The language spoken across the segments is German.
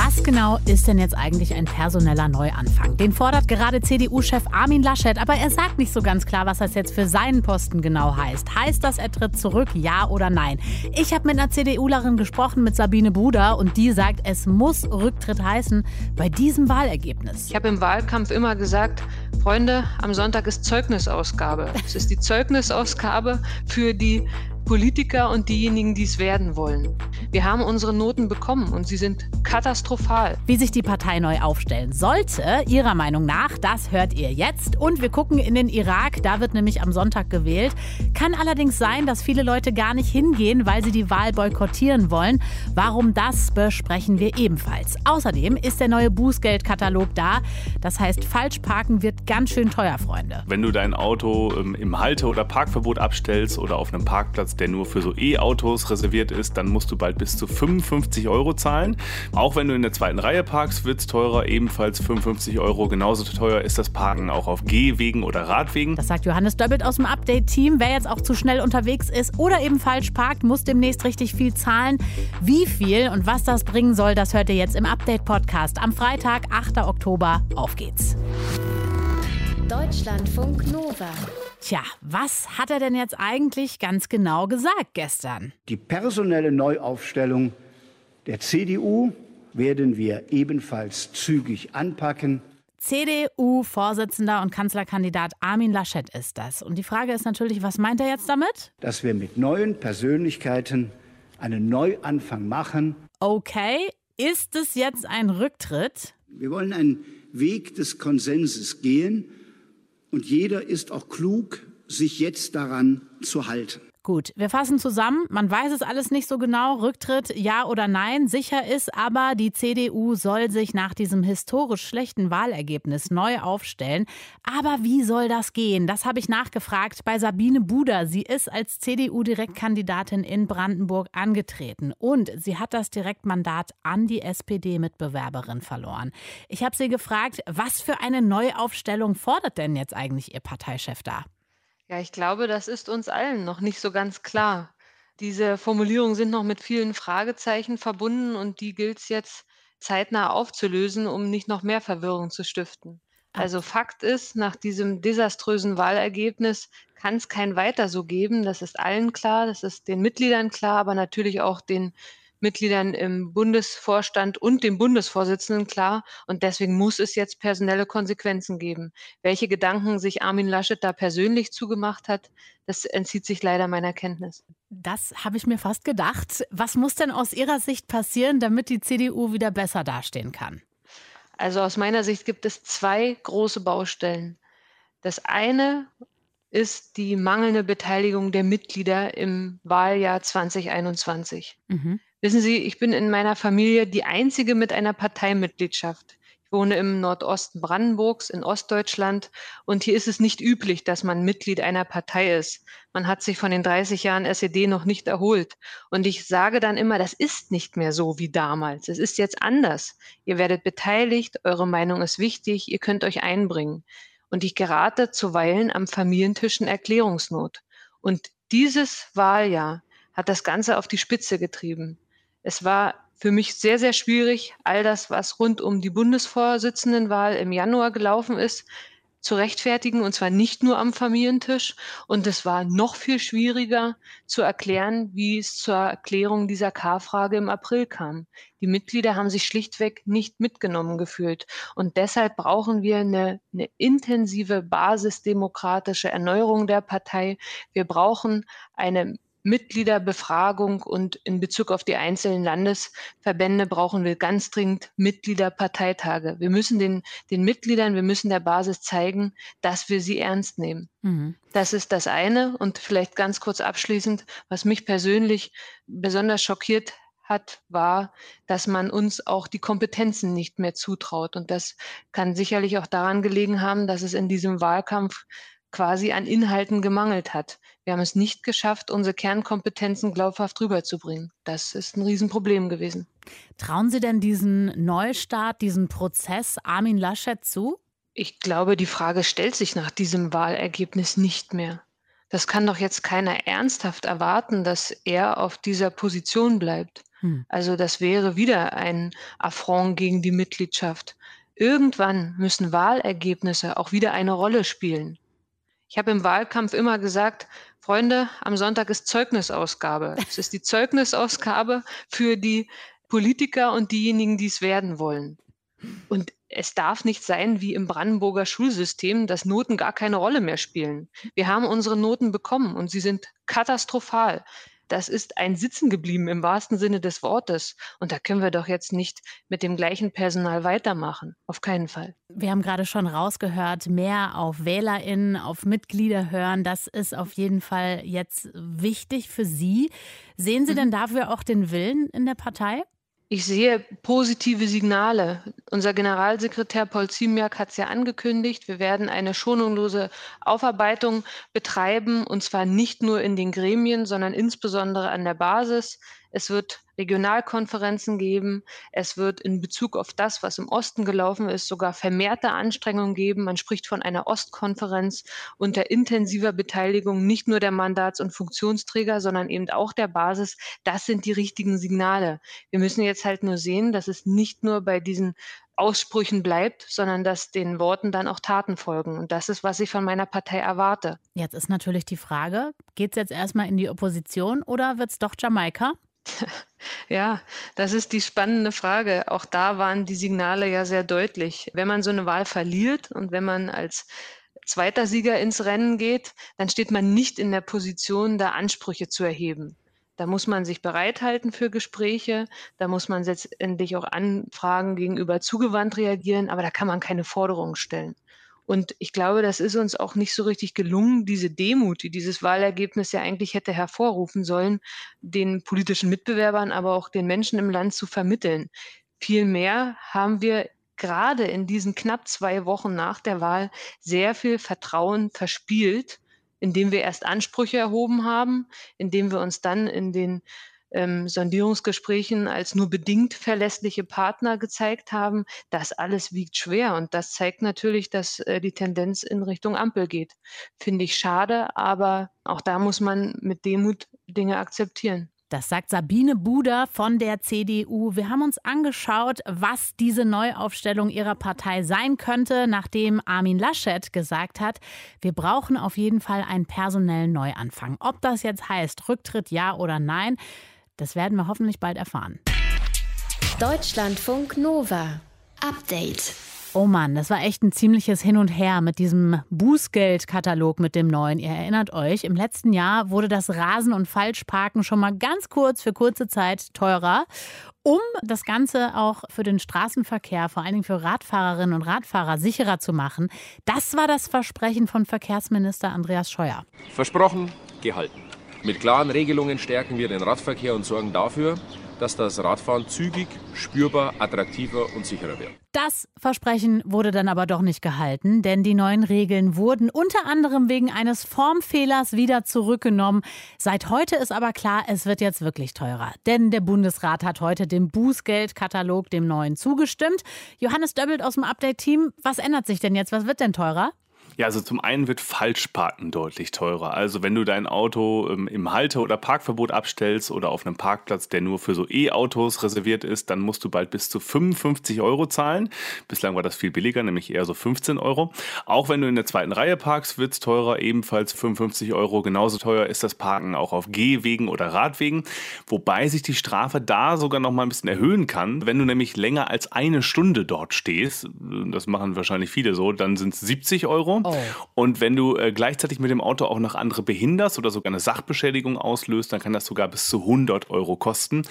Was genau ist denn jetzt eigentlich ein personeller Neuanfang? Den fordert gerade CDU-Chef Armin Laschet, aber er sagt nicht so ganz klar, was das jetzt für seinen Posten genau heißt. Heißt das, er tritt zurück, ja oder nein? Ich habe mit einer CDUlerin gesprochen, mit Sabine Buder, und die sagt, es muss Rücktritt heißen bei diesem Wahlergebnis. Ich habe im Wahlkampf immer gesagt, Freunde, am Sonntag ist Zeugnisausgabe. Es ist die Zeugnisausgabe für die Politiker und diejenigen, die es werden wollen. Wir haben unsere Noten bekommen und sie sind katastrophal. Wie sich die Partei neu aufstellen sollte, Ihrer Meinung nach, das hört ihr jetzt. Und wir gucken in den Irak, da wird nämlich am Sonntag gewählt. Kann allerdings sein, dass viele Leute gar nicht hingehen, weil sie die Wahl boykottieren wollen. Warum das besprechen wir ebenfalls. Außerdem ist der neue Bußgeldkatalog da. Das heißt, Falschparken wird ganz schön teuer, Freunde. Wenn du dein Auto ähm, im Halte- oder Parkverbot abstellst oder auf einem Parkplatz, der nur für so E-Autos reserviert ist, dann musst du bald bis zu 55 Euro zahlen. Auch wenn du in der zweiten Reihe parkst, wird es teurer, ebenfalls 55 Euro. Genauso teuer ist das Parken auch auf Gehwegen oder Radwegen. Das sagt Johannes Döbbelt aus dem Update-Team. Wer jetzt auch zu schnell unterwegs ist oder eben falsch parkt, muss demnächst richtig viel zahlen. Wie viel und was das bringen soll, das hört ihr jetzt im Update-Podcast. Am Freitag, 8. Oktober. Auf geht's. Deutschlandfunk Nova. Tja, was hat er denn jetzt eigentlich ganz genau gesagt gestern? Die personelle Neuaufstellung der CDU werden wir ebenfalls zügig anpacken. CDU-Vorsitzender und Kanzlerkandidat Armin Laschet ist das. Und die Frage ist natürlich, was meint er jetzt damit? Dass wir mit neuen Persönlichkeiten einen Neuanfang machen. Okay, ist es jetzt ein Rücktritt? Wir wollen einen Weg des Konsenses gehen und jeder ist auch klug, sich jetzt daran zu halten. Gut, wir fassen zusammen. Man weiß es alles nicht so genau. Rücktritt, ja oder nein. Sicher ist aber, die CDU soll sich nach diesem historisch schlechten Wahlergebnis neu aufstellen. Aber wie soll das gehen? Das habe ich nachgefragt bei Sabine Buder. Sie ist als CDU-Direktkandidatin in Brandenburg angetreten und sie hat das Direktmandat an die SPD-Mitbewerberin verloren. Ich habe sie gefragt, was für eine Neuaufstellung fordert denn jetzt eigentlich ihr Parteichef da? Ja, ich glaube, das ist uns allen noch nicht so ganz klar. Diese Formulierungen sind noch mit vielen Fragezeichen verbunden und die gilt es jetzt zeitnah aufzulösen, um nicht noch mehr Verwirrung zu stiften. Also Fakt ist, nach diesem desaströsen Wahlergebnis kann es kein Weiter so geben. Das ist allen klar, das ist den Mitgliedern klar, aber natürlich auch den Mitgliedern im Bundesvorstand und dem Bundesvorsitzenden klar. Und deswegen muss es jetzt personelle Konsequenzen geben. Welche Gedanken sich Armin Laschet da persönlich zugemacht hat, das entzieht sich leider meiner Kenntnis. Das habe ich mir fast gedacht. Was muss denn aus Ihrer Sicht passieren, damit die CDU wieder besser dastehen kann? Also aus meiner Sicht gibt es zwei große Baustellen. Das eine ist die mangelnde Beteiligung der Mitglieder im Wahljahr 2021. Mhm. Wissen Sie, ich bin in meiner Familie die einzige mit einer Parteimitgliedschaft. Ich wohne im Nordosten Brandenburgs in Ostdeutschland und hier ist es nicht üblich, dass man Mitglied einer Partei ist. Man hat sich von den 30 Jahren SED noch nicht erholt. Und ich sage dann immer, das ist nicht mehr so wie damals. Es ist jetzt anders. Ihr werdet beteiligt, eure Meinung ist wichtig, ihr könnt euch einbringen. Und ich gerate zuweilen am Familientisch in Erklärungsnot. Und dieses Wahljahr hat das Ganze auf die Spitze getrieben. Es war für mich sehr, sehr schwierig, all das, was rund um die Bundesvorsitzendenwahl im Januar gelaufen ist, zu rechtfertigen, und zwar nicht nur am Familientisch. Und es war noch viel schwieriger zu erklären, wie es zur Erklärung dieser K-Frage im April kam. Die Mitglieder haben sich schlichtweg nicht mitgenommen gefühlt. Und deshalb brauchen wir eine, eine intensive basisdemokratische Erneuerung der Partei. Wir brauchen eine Mitgliederbefragung und in Bezug auf die einzelnen Landesverbände brauchen wir ganz dringend Mitgliederparteitage. Wir müssen den, den Mitgliedern, wir müssen der Basis zeigen, dass wir sie ernst nehmen. Mhm. Das ist das eine. Und vielleicht ganz kurz abschließend, was mich persönlich besonders schockiert hat, war, dass man uns auch die Kompetenzen nicht mehr zutraut. Und das kann sicherlich auch daran gelegen haben, dass es in diesem Wahlkampf quasi an Inhalten gemangelt hat. Wir haben es nicht geschafft, unsere Kernkompetenzen glaubhaft rüberzubringen. Das ist ein Riesenproblem gewesen. Trauen Sie denn diesen Neustart, diesen Prozess Armin Laschet zu? Ich glaube, die Frage stellt sich nach diesem Wahlergebnis nicht mehr. Das kann doch jetzt keiner ernsthaft erwarten, dass er auf dieser Position bleibt. Hm. Also das wäre wieder ein Affront gegen die Mitgliedschaft. Irgendwann müssen Wahlergebnisse auch wieder eine Rolle spielen. Ich habe im Wahlkampf immer gesagt, Freunde, am Sonntag ist Zeugnisausgabe. Es ist die Zeugnisausgabe für die Politiker und diejenigen, die es werden wollen. Und es darf nicht sein wie im Brandenburger Schulsystem, dass Noten gar keine Rolle mehr spielen. Wir haben unsere Noten bekommen und sie sind katastrophal das ist ein Sitzen geblieben im wahrsten Sinne des Wortes. Und da können wir doch jetzt nicht mit dem gleichen Personal weitermachen. Auf keinen Fall. Wir haben gerade schon rausgehört, mehr auf WählerInnen, auf Mitglieder hören. Das ist auf jeden Fall jetzt wichtig für Sie. Sehen Sie mhm. denn dafür auch den Willen in der Partei? Ich sehe positive Signale. Unser Generalsekretär Paul Ziemiak hat es ja angekündigt. Wir werden eine schonungslose Aufarbeitung betreiben, und zwar nicht nur in den Gremien, sondern insbesondere an der Basis. Es wird Regionalkonferenzen geben. Es wird in Bezug auf das, was im Osten gelaufen ist, sogar vermehrte Anstrengungen geben. Man spricht von einer Ostkonferenz unter intensiver Beteiligung nicht nur der Mandats- und Funktionsträger, sondern eben auch der Basis. Das sind die richtigen Signale. Wir müssen jetzt halt nur sehen, dass es nicht nur bei diesen Aussprüchen bleibt, sondern dass den Worten dann auch Taten folgen. Und das ist, was ich von meiner Partei erwarte. Jetzt ist natürlich die Frage, geht es jetzt erstmal in die Opposition oder wird es doch Jamaika? Ja, das ist die spannende Frage. Auch da waren die Signale ja sehr deutlich. Wenn man so eine Wahl verliert und wenn man als zweiter Sieger ins Rennen geht, dann steht man nicht in der Position, da Ansprüche zu erheben. Da muss man sich bereithalten für Gespräche, da muss man letztendlich auch Anfragen gegenüber zugewandt reagieren, aber da kann man keine Forderungen stellen. Und ich glaube, das ist uns auch nicht so richtig gelungen, diese Demut, die dieses Wahlergebnis ja eigentlich hätte hervorrufen sollen, den politischen Mitbewerbern, aber auch den Menschen im Land zu vermitteln. Vielmehr haben wir gerade in diesen knapp zwei Wochen nach der Wahl sehr viel Vertrauen verspielt, indem wir erst Ansprüche erhoben haben, indem wir uns dann in den ähm, Sondierungsgesprächen als nur bedingt verlässliche Partner gezeigt haben, das alles wiegt schwer. Und das zeigt natürlich, dass äh, die Tendenz in Richtung Ampel geht. Finde ich schade, aber auch da muss man mit Demut Dinge akzeptieren. Das sagt Sabine Buder von der CDU. Wir haben uns angeschaut, was diese Neuaufstellung ihrer Partei sein könnte, nachdem Armin Laschet gesagt hat, wir brauchen auf jeden Fall einen personellen Neuanfang. Ob das jetzt heißt Rücktritt ja oder nein, das werden wir hoffentlich bald erfahren. Deutschlandfunk Nova. Update. Oh Mann, das war echt ein ziemliches Hin und Her mit diesem Bußgeldkatalog mit dem neuen. Ihr erinnert euch, im letzten Jahr wurde das Rasen- und Falschparken schon mal ganz kurz für kurze Zeit teurer. Um das Ganze auch für den Straßenverkehr, vor allen Dingen für Radfahrerinnen und Radfahrer sicherer zu machen, das war das Versprechen von Verkehrsminister Andreas Scheuer. Versprochen, gehalten. Mit klaren Regelungen stärken wir den Radverkehr und sorgen dafür, dass das Radfahren zügig, spürbar, attraktiver und sicherer wird. Das Versprechen wurde dann aber doch nicht gehalten, denn die neuen Regeln wurden unter anderem wegen eines Formfehlers wieder zurückgenommen. Seit heute ist aber klar, es wird jetzt wirklich teurer. Denn der Bundesrat hat heute dem Bußgeldkatalog, dem neuen, zugestimmt. Johannes Döbbelt aus dem Update-Team, was ändert sich denn jetzt? Was wird denn teurer? Ja, also zum einen wird Falschparken deutlich teurer. Also wenn du dein Auto ähm, im Halte- oder Parkverbot abstellst oder auf einem Parkplatz, der nur für so E-Autos reserviert ist, dann musst du bald bis zu 55 Euro zahlen. Bislang war das viel billiger, nämlich eher so 15 Euro. Auch wenn du in der zweiten Reihe parkst, wird es teurer, ebenfalls 55 Euro. Genauso teuer ist das Parken auch auf Gehwegen oder Radwegen, wobei sich die Strafe da sogar noch mal ein bisschen erhöhen kann. Wenn du nämlich länger als eine Stunde dort stehst, das machen wahrscheinlich viele so, dann sind es 70 Euro. Oh. Und wenn du äh, gleichzeitig mit dem Auto auch noch andere behinderst oder sogar eine Sachbeschädigung auslöst, dann kann das sogar bis zu 100 Euro kosten.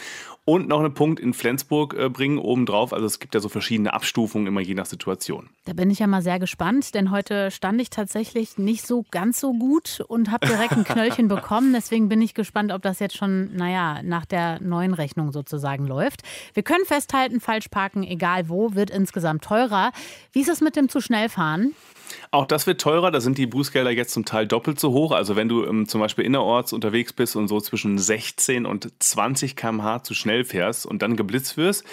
Und noch einen Punkt in Flensburg äh, bringen obendrauf. Also es gibt ja so verschiedene Abstufungen immer je nach Situation. Da bin ich ja mal sehr gespannt, denn heute stand ich tatsächlich nicht so ganz so gut und habe direkt ein Knöllchen bekommen. Deswegen bin ich gespannt, ob das jetzt schon, naja, nach der neuen Rechnung sozusagen läuft. Wir können festhalten, falsch parken, egal wo, wird insgesamt teurer. Wie ist es mit dem zu schnell fahren? Auch das wird teurer, da sind die Bußgelder jetzt zum Teil doppelt so hoch. Also wenn du ähm, zum Beispiel innerorts unterwegs bist und so zwischen 16 und 20 km/h zu schnell fährst und dann geblitzt wirst,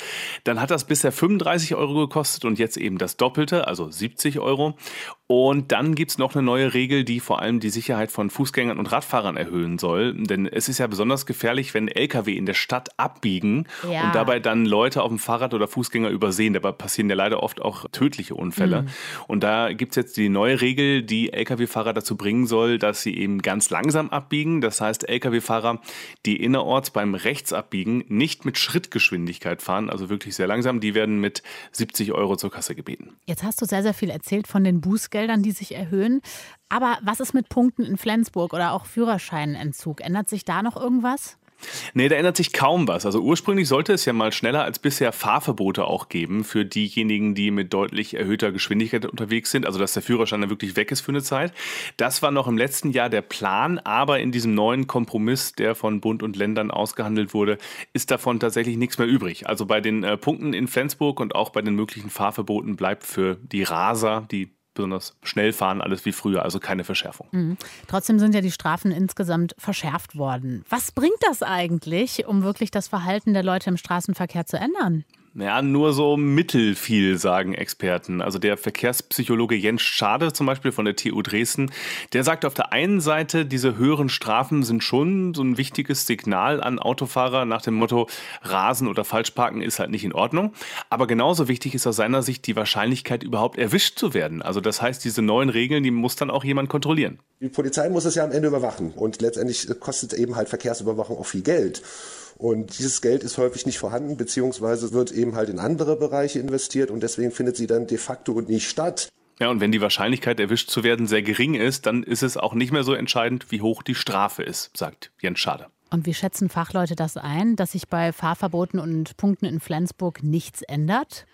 dann hat das bisher 35 Euro gekostet und jetzt eben das Doppelte, also 70 Euro. Und dann gibt es noch eine neue Regel, die vor allem die Sicherheit von Fußgängern und Radfahrern erhöhen soll. Denn es ist ja besonders gefährlich, wenn Lkw in der Stadt abbiegen Ja. und dabei dann Leute auf dem Fahrrad oder Fußgänger übersehen. Dabei passieren ja leider oft auch tödliche Unfälle. Mhm. Und da gibt es jetzt die neue Regel, die Lkw-Fahrer dazu bringen soll, dass sie eben ganz langsam abbiegen. Das heißt, Lkw-Fahrer, die innerorts beim Rechtsabbiegen nicht mit Schrittgeschwindigkeit fahren, also wirklich sehr langsam, die werden mit 70 Euro zur Kasse gebeten. Jetzt hast du sehr, sehr viel erzählt von den Bußgeldern, die sich erhöhen. Aber was ist mit Punkten in Flensburg oder auch Führerscheinentzug? Ändert sich da noch irgendwas? Nee, da ändert sich kaum was. Also ursprünglich sollte es ja mal schneller als bisher Fahrverbote auch geben für diejenigen, die mit deutlich erhöhter Geschwindigkeit unterwegs sind. Also dass der Führerschein dann wirklich weg ist für eine Zeit. Das war noch im letzten Jahr der Plan, aber in diesem neuen Kompromiss, der von Bund und Ländern ausgehandelt wurde, ist davon tatsächlich nichts mehr übrig. Also bei den äh, Punkten in Flensburg und auch bei den möglichen Fahrverboten bleibt für die Raser, die besonders schnell fahren, alles wie früher, also keine Verschärfung. Mhm. Trotzdem sind ja die Strafen insgesamt verschärft worden. Was bringt das eigentlich, um wirklich das Verhalten der Leute im Straßenverkehr zu ändern? Ja, nur so mittelfiel, sagen Experten. Also der Verkehrspsychologe Jens Schade zum Beispiel von der TU Dresden, der sagt auf der einen Seite, diese höheren Strafen sind schon so ein wichtiges Signal an Autofahrer nach dem Motto, Rasen oder Falschparken ist halt nicht in Ordnung. Aber genauso wichtig ist aus seiner Sicht die Wahrscheinlichkeit, überhaupt erwischt zu werden. Also das heißt, diese neuen Regeln, die muss dann auch jemand kontrollieren. Die Polizei muss es ja am Ende überwachen und letztendlich kostet eben halt Verkehrsüberwachung auch viel Geld. Und dieses Geld ist häufig nicht vorhanden, beziehungsweise wird eben halt in andere Bereiche investiert und deswegen findet sie dann de facto nicht statt. Ja, und wenn die Wahrscheinlichkeit, erwischt zu werden, sehr gering ist, dann ist es auch nicht mehr so entscheidend, wie hoch die Strafe ist, sagt Jens Schade. Und wie schätzen Fachleute das ein, dass sich bei Fahrverboten und Punkten in Flensburg nichts ändert?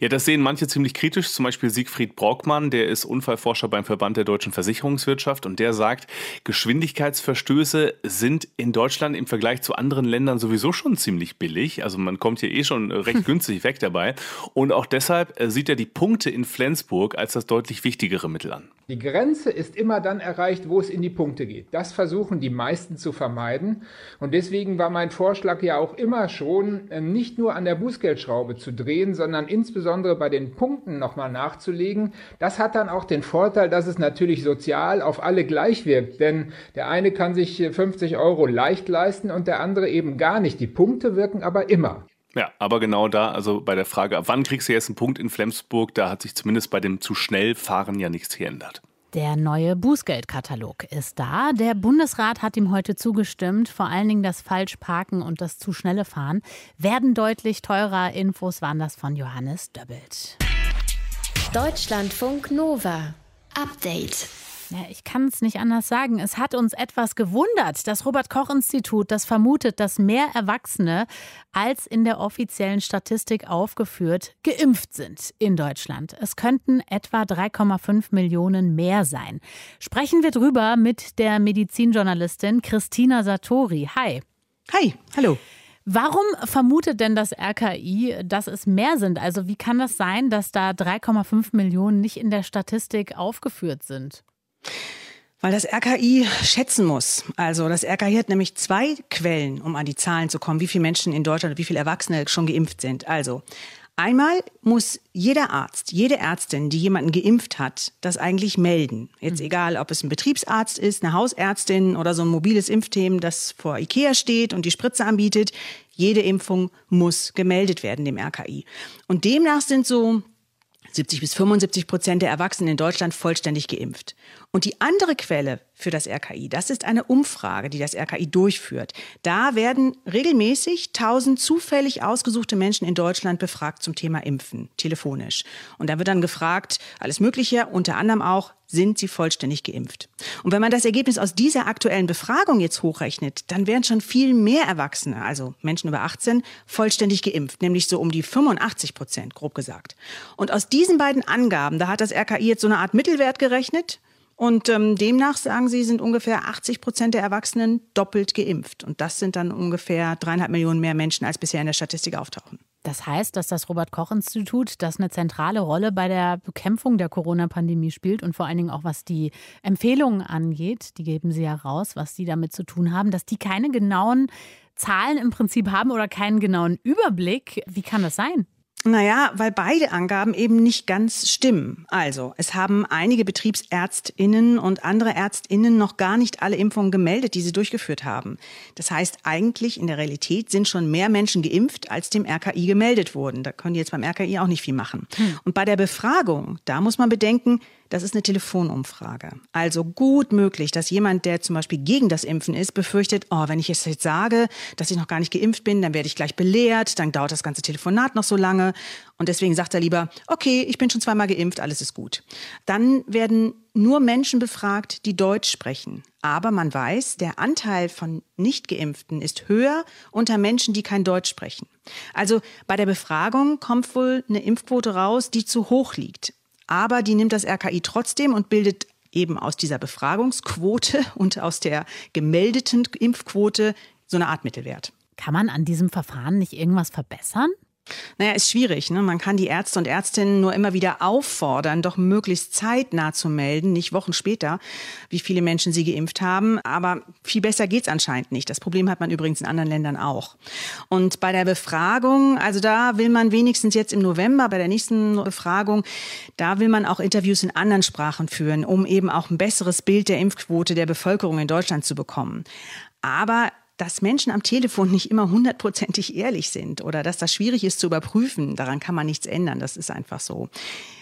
Ja, das sehen manche ziemlich kritisch. Zum Beispiel Siegfried Brockmann, der ist Unfallforscher beim Verband der deutschen Versicherungswirtschaft und der sagt, Geschwindigkeitsverstöße sind in Deutschland im Vergleich zu anderen Ländern sowieso schon ziemlich billig. Also man kommt hier eh schon recht günstig weg dabei. Und auch deshalb äh, sieht er die Punkte in Flensburg als das deutlich wichtigere Mittel an. Die Grenze ist immer dann erreicht, wo es in die Punkte geht. Das versuchen die meisten zu vermeiden. Und deswegen war mein Vorschlag ja auch immer schon, äh, nicht nur an der Bußgeldschraube zu drehen, sondern insbesondere bei den Punkten nochmal nachzulegen. Das hat dann auch den Vorteil, dass es natürlich sozial auf alle gleich wirkt. Denn der eine kann sich 50 Euro leicht leisten und der andere eben gar nicht. Die Punkte wirken aber immer. Ja, aber genau da, also bei der Frage, ab wann kriegst du jetzt einen Punkt in Flensburg, da hat sich zumindest bei dem zu schnell fahren ja nichts geändert. Der neue Bußgeldkatalog ist da. Der Bundesrat hat ihm heute zugestimmt. Vor allen Dingen das Falschparken und das zu schnelle Fahren werden deutlich teurer. Infos waren das von Johannes Döbbelt. Deutschlandfunk Nova. Update. Ja, ich kann es nicht anders sagen. Es hat uns etwas gewundert. Das Robert-Koch-Institut, das vermutet, dass mehr Erwachsene als in der offiziellen Statistik aufgeführt geimpft sind in Deutschland. Es könnten etwa 3,5 Millionen mehr sein. Sprechen wir drüber mit der Medizinjournalistin Christina Satori. Hi. Hi, hallo. Warum vermutet denn das RKI, dass es mehr sind? Also wie kann das sein, dass da 3,5 Millionen nicht in der Statistik aufgeführt sind? Weil das RKI schätzen muss. Also das RKI hat nämlich zwei Quellen, um an die Zahlen zu kommen, wie viele Menschen in Deutschland, wie viele Erwachsene schon geimpft sind. Also einmal muss jeder Arzt, jede Ärztin, die jemanden geimpft hat, das eigentlich melden. Jetzt egal, ob es ein Betriebsarzt ist, eine Hausärztin oder so ein mobiles Impfteam, das vor Ikea steht und die Spritze anbietet. Jede Impfung muss gemeldet werden dem RKI. Und demnach sind so 70 bis 75 Prozent der Erwachsenen in Deutschland vollständig geimpft. Und die andere Quelle für das RKI, das ist eine Umfrage, die das RKI durchführt. Da werden regelmäßig 1000 zufällig ausgesuchte Menschen in Deutschland befragt zum Thema Impfen, telefonisch. Und da wird dann gefragt, alles Mögliche, unter anderem auch, sind sie vollständig geimpft? Und wenn man das Ergebnis aus dieser aktuellen Befragung jetzt hochrechnet, dann wären schon viel mehr Erwachsene, also Menschen über 18, vollständig geimpft, nämlich so um die 85 Prozent, grob gesagt. Und aus diesen beiden Angaben, da hat das RKI jetzt so eine Art Mittelwert gerechnet. Und ähm, demnach sagen sie, sind ungefähr 80 Prozent der Erwachsenen doppelt geimpft. Und das sind dann ungefähr dreieinhalb Millionen mehr Menschen, als bisher in der Statistik auftauchen. Das heißt, dass das Robert-Koch-Institut, das eine zentrale Rolle bei der Bekämpfung der Corona-Pandemie spielt und vor allen Dingen auch was die Empfehlungen angeht, die geben sie ja raus, was die damit zu tun haben, dass die keine genauen Zahlen im Prinzip haben oder keinen genauen Überblick. Wie kann das sein? Naja, weil beide Angaben eben nicht ganz stimmen. Also, es haben einige Betriebsärztinnen und andere Ärztinnen noch gar nicht alle Impfungen gemeldet, die sie durchgeführt haben. Das heißt, eigentlich in der Realität sind schon mehr Menschen geimpft, als dem RKI gemeldet wurden. Da können die jetzt beim RKI auch nicht viel machen. Hm. Und bei der Befragung, da muss man bedenken, das ist eine Telefonumfrage. Also gut möglich, dass jemand, der zum Beispiel gegen das Impfen ist, befürchtet, oh, wenn ich es jetzt sage, dass ich noch gar nicht geimpft bin, dann werde ich gleich belehrt, dann dauert das ganze Telefonat noch so lange. Und deswegen sagt er lieber, okay, ich bin schon zweimal geimpft, alles ist gut. Dann werden nur Menschen befragt, die Deutsch sprechen. Aber man weiß, der Anteil von Nicht-Geimpften ist höher unter Menschen, die kein Deutsch sprechen. Also bei der Befragung kommt wohl eine Impfquote raus, die zu hoch liegt. Aber die nimmt das RKI trotzdem und bildet eben aus dieser Befragungsquote und aus der gemeldeten Impfquote so eine Art Mittelwert. Kann man an diesem Verfahren nicht irgendwas verbessern? Naja, ist schwierig. Ne? Man kann die Ärzte und Ärztinnen nur immer wieder auffordern, doch möglichst zeitnah zu melden, nicht Wochen später, wie viele Menschen sie geimpft haben. Aber viel besser geht's anscheinend nicht. Das Problem hat man übrigens in anderen Ländern auch. Und bei der Befragung, also da will man wenigstens jetzt im November, bei der nächsten Befragung, da will man auch Interviews in anderen Sprachen führen, um eben auch ein besseres Bild der Impfquote der Bevölkerung in Deutschland zu bekommen. Aber dass Menschen am Telefon nicht immer hundertprozentig ehrlich sind oder dass das schwierig ist zu überprüfen, daran kann man nichts ändern. Das ist einfach so.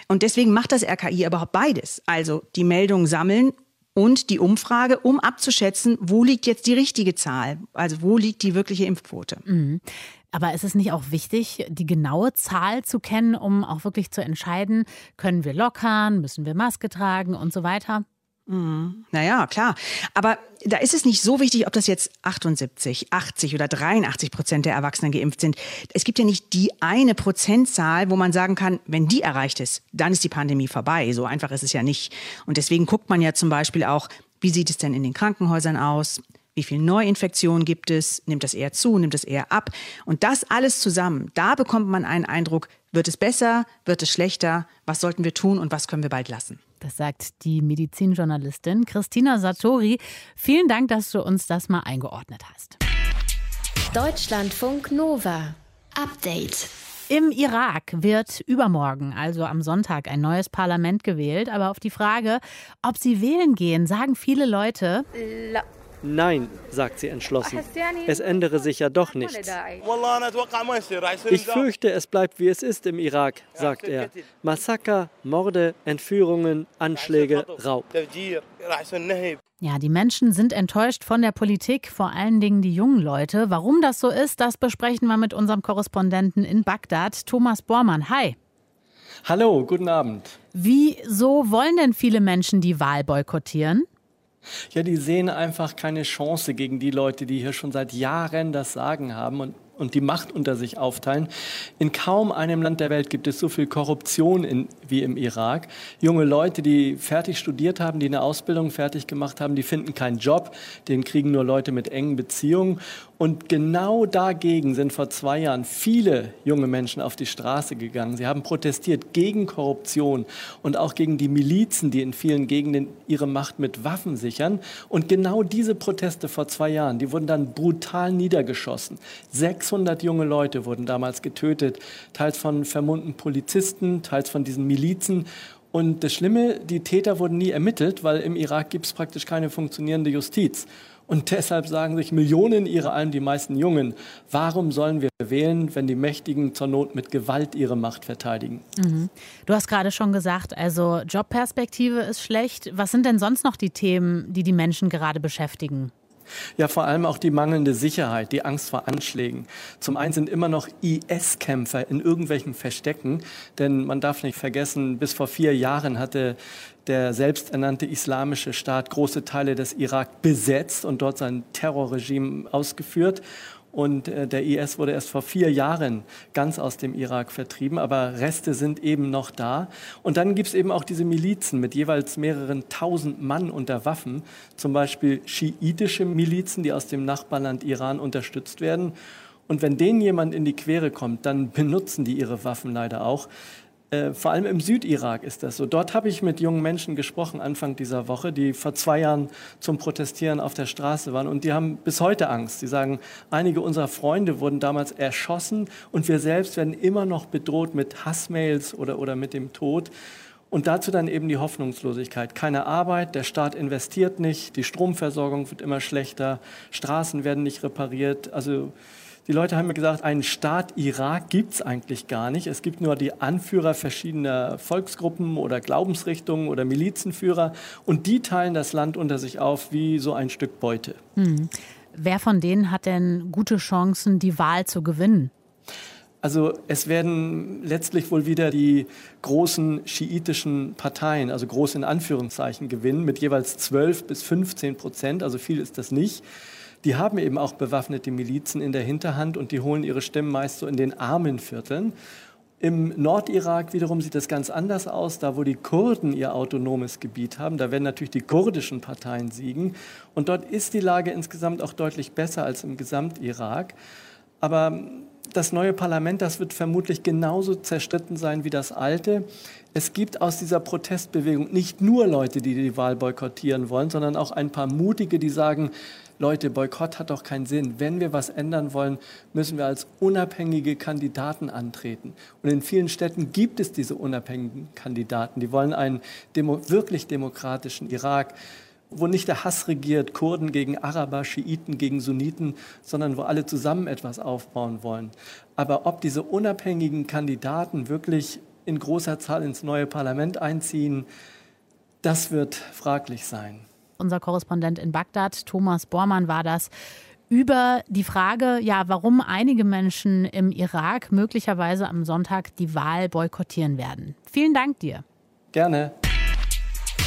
Und deswegen macht das RKI überhaupt beides. Also die Meldungen sammeln und die Umfrage, um abzuschätzen, wo liegt jetzt die richtige Zahl? Also wo liegt die wirkliche Impfquote? Mhm. Aber ist es nicht auch wichtig, die genaue Zahl zu kennen, um auch wirklich zu entscheiden, können wir lockern, müssen wir Maske tragen und so weiter? Mhm. Naja, klar. Aber da ist es nicht so wichtig, ob das jetzt 78, 80 oder 83 Prozent der Erwachsenen geimpft sind. Es gibt ja nicht die eine Prozentzahl, wo man sagen kann, wenn die erreicht ist, dann ist die Pandemie vorbei. So einfach ist es ja nicht. Und deswegen guckt man ja zum Beispiel auch, wie sieht es denn in den Krankenhäusern aus? Wie viele Neuinfektionen gibt es? Nimmt das eher zu? Nimmt das eher ab? Und das alles zusammen, da bekommt man einen Eindruck, wird es besser? Wird es schlechter? Was sollten wir tun und was können wir bald lassen? Das sagt die Medizinjournalistin Christina Satori. Vielen Dank, dass du uns das mal eingeordnet hast. Deutschlandfunk Nova. Update. Im Irak wird übermorgen, also am Sonntag, ein neues Parlament gewählt. Aber auf die Frage, ob sie wählen gehen, sagen viele Leute. La Nein, sagt sie entschlossen. Es ändere sich ja doch nichts. Ich fürchte, es bleibt wie es ist im Irak, sagt er. Massaker, Morde, Entführungen, Anschläge, Raub. Ja, die Menschen sind enttäuscht von der Politik, vor allen Dingen die jungen Leute. Warum das so ist, das besprechen wir mit unserem Korrespondenten in Bagdad, Thomas Bormann. Hi. Hallo, guten Abend. Wieso wollen denn viele Menschen die Wahl boykottieren? Ja, die sehen einfach keine Chance gegen die Leute, die hier schon seit Jahren das Sagen haben und und die Macht unter sich aufteilen. In kaum einem Land der Welt gibt es so viel Korruption in, wie im Irak. Junge Leute, die fertig studiert haben, die eine Ausbildung fertig gemacht haben, die finden keinen Job, den kriegen nur Leute mit engen Beziehungen. Und genau dagegen sind vor zwei Jahren viele junge Menschen auf die Straße gegangen. Sie haben protestiert gegen Korruption und auch gegen die Milizen, die in vielen Gegenden ihre Macht mit Waffen sichern. Und genau diese Proteste vor zwei Jahren, die wurden dann brutal niedergeschossen. Sechs 600 junge Leute wurden damals getötet, teils von vermummten Polizisten, teils von diesen Milizen. Und das Schlimme, die Täter wurden nie ermittelt, weil im Irak gibt es praktisch keine funktionierende Justiz. Und deshalb sagen sich Millionen ihrer allem die meisten Jungen, warum sollen wir wählen, wenn die Mächtigen zur Not mit Gewalt ihre Macht verteidigen? Mhm. Du hast gerade schon gesagt, also Jobperspektive ist schlecht. Was sind denn sonst noch die Themen, die die Menschen gerade beschäftigen? Ja, vor allem auch die mangelnde Sicherheit, die Angst vor Anschlägen. Zum einen sind immer noch IS-Kämpfer in irgendwelchen Verstecken, denn man darf nicht vergessen, bis vor vier Jahren hatte der selbsternannte islamische Staat große Teile des Irak besetzt und dort sein Terrorregime ausgeführt. Und äh, der IS wurde erst vor vier Jahren ganz aus dem Irak vertrieben, aber Reste sind eben noch da. Und dann gibt es eben auch diese Milizen mit jeweils mehreren tausend Mann unter Waffen, zum Beispiel schiitische Milizen, die aus dem Nachbarland Iran unterstützt werden. Und wenn denen jemand in die Quere kommt, dann benutzen die ihre Waffen leider auch. Äh, vor allem im Südirak ist das so. Dort habe ich mit jungen Menschen gesprochen Anfang dieser Woche, die vor zwei Jahren zum Protestieren auf der Straße waren. Und die haben bis heute Angst. Sie sagen, einige unserer Freunde wurden damals erschossen und wir selbst werden immer noch bedroht mit Hassmails oder, oder mit dem Tod. Und dazu dann eben die Hoffnungslosigkeit. Keine Arbeit, der Staat investiert nicht, die Stromversorgung wird immer schlechter, Straßen werden nicht repariert. Also die Leute haben mir gesagt, einen Staat Irak gibt es eigentlich gar nicht. Es gibt nur die Anführer verschiedener Volksgruppen oder Glaubensrichtungen oder Milizenführer und die teilen das Land unter sich auf wie so ein Stück Beute. Hm. Wer von denen hat denn gute Chancen, die Wahl zu gewinnen? Also es werden letztlich wohl wieder die großen schiitischen Parteien, also groß in Anführungszeichen, gewinnen mit jeweils 12 bis 15 Prozent. Also viel ist das nicht die haben eben auch bewaffnete Milizen in der Hinterhand und die holen ihre Stimmen meist so in den armen Vierteln. Im Nordirak wiederum sieht es ganz anders aus. Da, wo die Kurden ihr autonomes Gebiet haben, da werden natürlich die kurdischen Parteien siegen. Und dort ist die Lage insgesamt auch deutlich besser als im Gesamtirak. Aber das neue Parlament, das wird vermutlich genauso zerstritten sein wie das alte. Es gibt aus dieser Protestbewegung nicht nur Leute, die die Wahl boykottieren wollen, sondern auch ein paar mutige, die sagen, Leute, Boykott hat doch keinen Sinn. Wenn wir was ändern wollen, müssen wir als unabhängige Kandidaten antreten. Und in vielen Städten gibt es diese unabhängigen Kandidaten. Die wollen einen demo wirklich demokratischen Irak wo nicht der Hass regiert, Kurden gegen Araber, Schiiten gegen Sunniten, sondern wo alle zusammen etwas aufbauen wollen. Aber ob diese unabhängigen Kandidaten wirklich in großer Zahl ins neue Parlament einziehen, das wird fraglich sein unser Korrespondent in Bagdad, Thomas Bormann war das, über die Frage, ja, warum einige Menschen im Irak möglicherweise am Sonntag die Wahl boykottieren werden. Vielen Dank dir. Gerne.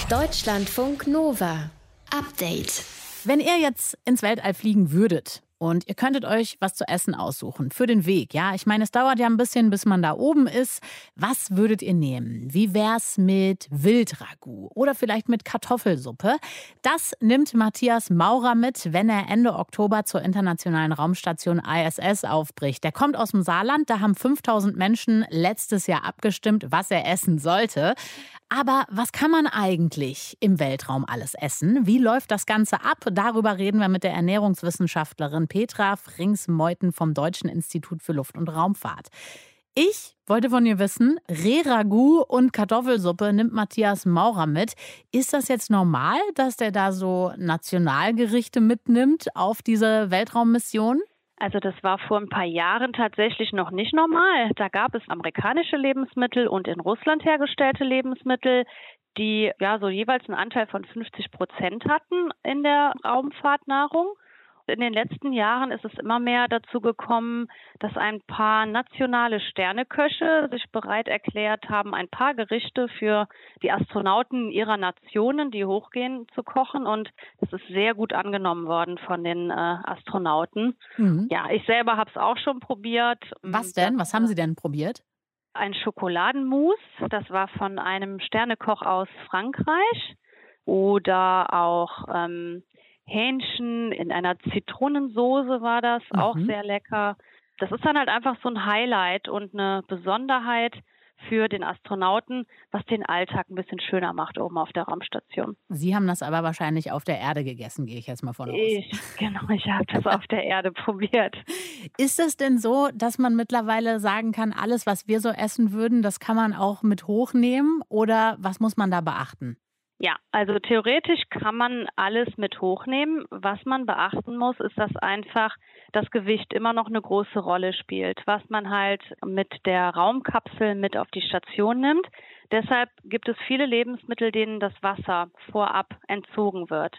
Deutschlandfunk Nova. Update. Wenn ihr jetzt ins Weltall fliegen würdet, und ihr könntet euch was zu essen aussuchen für den Weg. Ja, ich meine, es dauert ja ein bisschen, bis man da oben ist. Was würdet ihr nehmen? Wie wär's mit Wildragout oder vielleicht mit Kartoffelsuppe? Das nimmt Matthias Maurer mit, wenn er Ende Oktober zur internationalen Raumstation ISS aufbricht. Der kommt aus dem Saarland. Da haben 5000 Menschen letztes Jahr abgestimmt, was er essen sollte. Aber was kann man eigentlich im Weltraum alles essen? Wie läuft das Ganze ab? Darüber reden wir mit der Ernährungswissenschaftlerin Petra Frings-Meuthen vom Deutschen Institut für Luft- und Raumfahrt. Ich wollte von ihr wissen, Rehragout und Kartoffelsuppe nimmt Matthias Maurer mit. Ist das jetzt normal, dass der da so Nationalgerichte mitnimmt auf diese Weltraummission? Also das war vor ein paar Jahren tatsächlich noch nicht normal. Da gab es amerikanische Lebensmittel und in Russland hergestellte Lebensmittel, die ja so jeweils einen Anteil von 50 Prozent hatten in der Raumfahrtnahrung in den letzten Jahren ist es immer mehr dazu gekommen, dass ein paar nationale Sterneköche sich bereit erklärt haben, ein paar Gerichte für die Astronauten ihrer Nationen, die hochgehen, zu kochen. Und das ist sehr gut angenommen worden von den äh, Astronauten. Mhm. Ja, ich selber habe es auch schon probiert. Was denn? Was haben Sie denn probiert? Ein Schokoladenmus. Das war von einem Sternekoch aus Frankreich. Oder auch ähm, Hähnchen in einer Zitronensoße war das, mhm. auch sehr lecker. Das ist dann halt einfach so ein Highlight und eine Besonderheit für den Astronauten, was den Alltag ein bisschen schöner macht oben auf der Raumstation. Sie haben das aber wahrscheinlich auf der Erde gegessen, gehe ich jetzt mal von aus. Ich, genau, ich habe das auf der Erde probiert. Ist es denn so, dass man mittlerweile sagen kann, alles, was wir so essen würden, das kann man auch mit hochnehmen? Oder was muss man da beachten? Ja, also theoretisch kann man alles mit hochnehmen. Was man beachten muss, ist, dass einfach das Gewicht immer noch eine große Rolle spielt, was man halt mit der Raumkapsel mit auf die Station nimmt. Deshalb gibt es viele Lebensmittel, denen das Wasser vorab entzogen wird.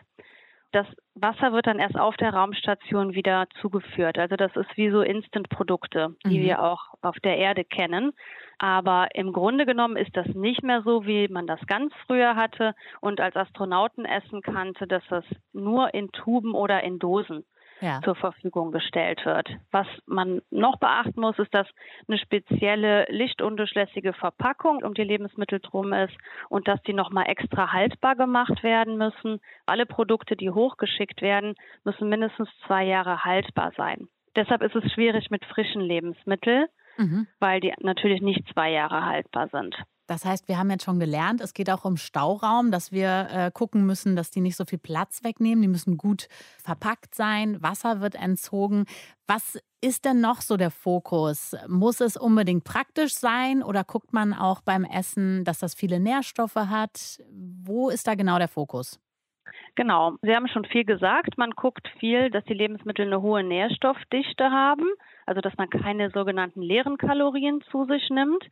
Das Wasser wird dann erst auf der Raumstation wieder zugeführt. Also das ist wie so Instant-Produkte, die mhm. wir auch auf der Erde kennen. Aber im Grunde genommen ist das nicht mehr so, wie man das ganz früher hatte und als Astronautenessen kannte, dass das nur in Tuben oder in Dosen ja. zur Verfügung gestellt wird. Was man noch beachten muss, ist, dass eine spezielle lichtundurchlässige Verpackung um die Lebensmittel drum ist und dass die nochmal extra haltbar gemacht werden müssen. Alle Produkte, die hochgeschickt werden, müssen mindestens zwei Jahre haltbar sein. Deshalb ist es schwierig mit frischen Lebensmitteln mhm. weil die natürlich nicht zwei Jahre haltbar sind. Das heißt, wir haben jetzt schon gelernt, es geht auch um Stauraum, dass wir äh, gucken müssen, dass die nicht so viel Platz wegnehmen. Die müssen gut verpackt sein, Wasser wird entzogen. Was ist denn noch so der Fokus? Muss es unbedingt praktisch sein oder guckt man auch beim Essen, dass das viele Nährstoffe hat? Wo ist da genau der Fokus? Genau, Sie haben schon viel gesagt. Man guckt viel, dass die Lebensmittel eine hohe Nährstoffdichte haben, also dass man keine sogenannten leeren Kalorien zu sich nimmt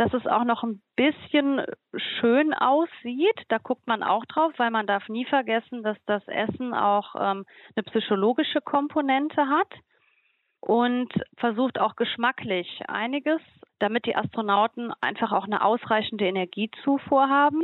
dass es auch noch ein bisschen schön aussieht. Da guckt man auch drauf, weil man darf nie vergessen, dass das Essen auch ähm, eine psychologische Komponente hat und versucht auch geschmacklich einiges, damit die Astronauten einfach auch eine ausreichende Energiezufuhr haben.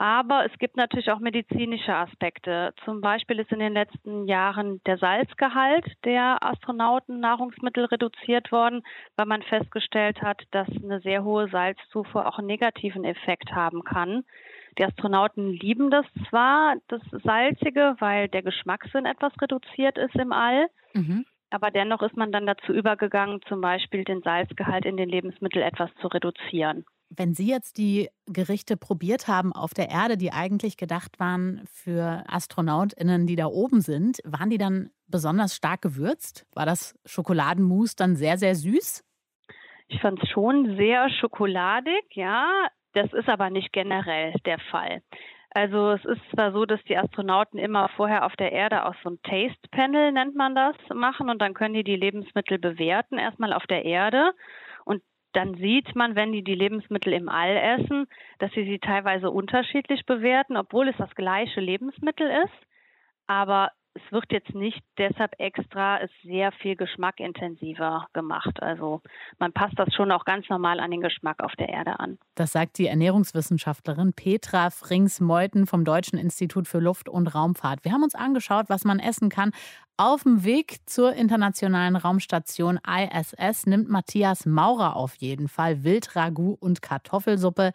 Aber es gibt natürlich auch medizinische Aspekte. Zum Beispiel ist in den letzten Jahren der Salzgehalt der Astronauten Nahrungsmittel reduziert worden, weil man festgestellt hat, dass eine sehr hohe Salzzufuhr auch einen negativen Effekt haben kann. Die Astronauten lieben das zwar, das Salzige, weil der Geschmackssinn etwas reduziert ist im All. Mhm. Aber dennoch ist man dann dazu übergegangen, zum Beispiel den Salzgehalt in den Lebensmitteln etwas zu reduzieren. Wenn Sie jetzt die Gerichte probiert haben auf der Erde, die eigentlich gedacht waren für AstronautInnen, die da oben sind, waren die dann besonders stark gewürzt? War das Schokoladenmus dann sehr, sehr süß? Ich fand es schon sehr schokoladig, ja. Das ist aber nicht generell der Fall. Also es ist zwar so, dass die Astronauten immer vorher auf der Erde auch so ein Taste Panel nennt man das machen und dann können die die Lebensmittel bewerten erstmal auf der Erde dann sieht man, wenn die die Lebensmittel im All essen, dass sie sie teilweise unterschiedlich bewerten, obwohl es das gleiche Lebensmittel ist. Aber es wird jetzt nicht deshalb extra es sehr viel geschmackintensiver gemacht. Also man passt das schon auch ganz normal an den Geschmack auf der Erde an. Das sagt die Ernährungswissenschaftlerin Petra Frings-Meuthen vom Deutschen Institut für Luft- und Raumfahrt. Wir haben uns angeschaut, was man essen kann. Auf dem Weg zur internationalen Raumstation ISS nimmt Matthias Maurer auf jeden Fall Wildragout und Kartoffelsuppe.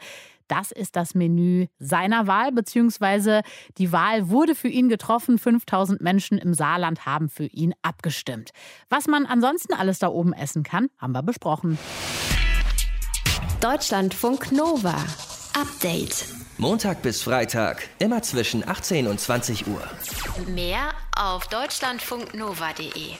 Das ist das Menü seiner Wahl, beziehungsweise die Wahl wurde für ihn getroffen. 5000 Menschen im Saarland haben für ihn abgestimmt. Was man ansonsten alles da oben essen kann, haben wir besprochen. Deutschlandfunk Nova. Update. Montag bis Freitag, immer zwischen 18 und 20 Uhr. Mehr auf deutschlandfunknova.de.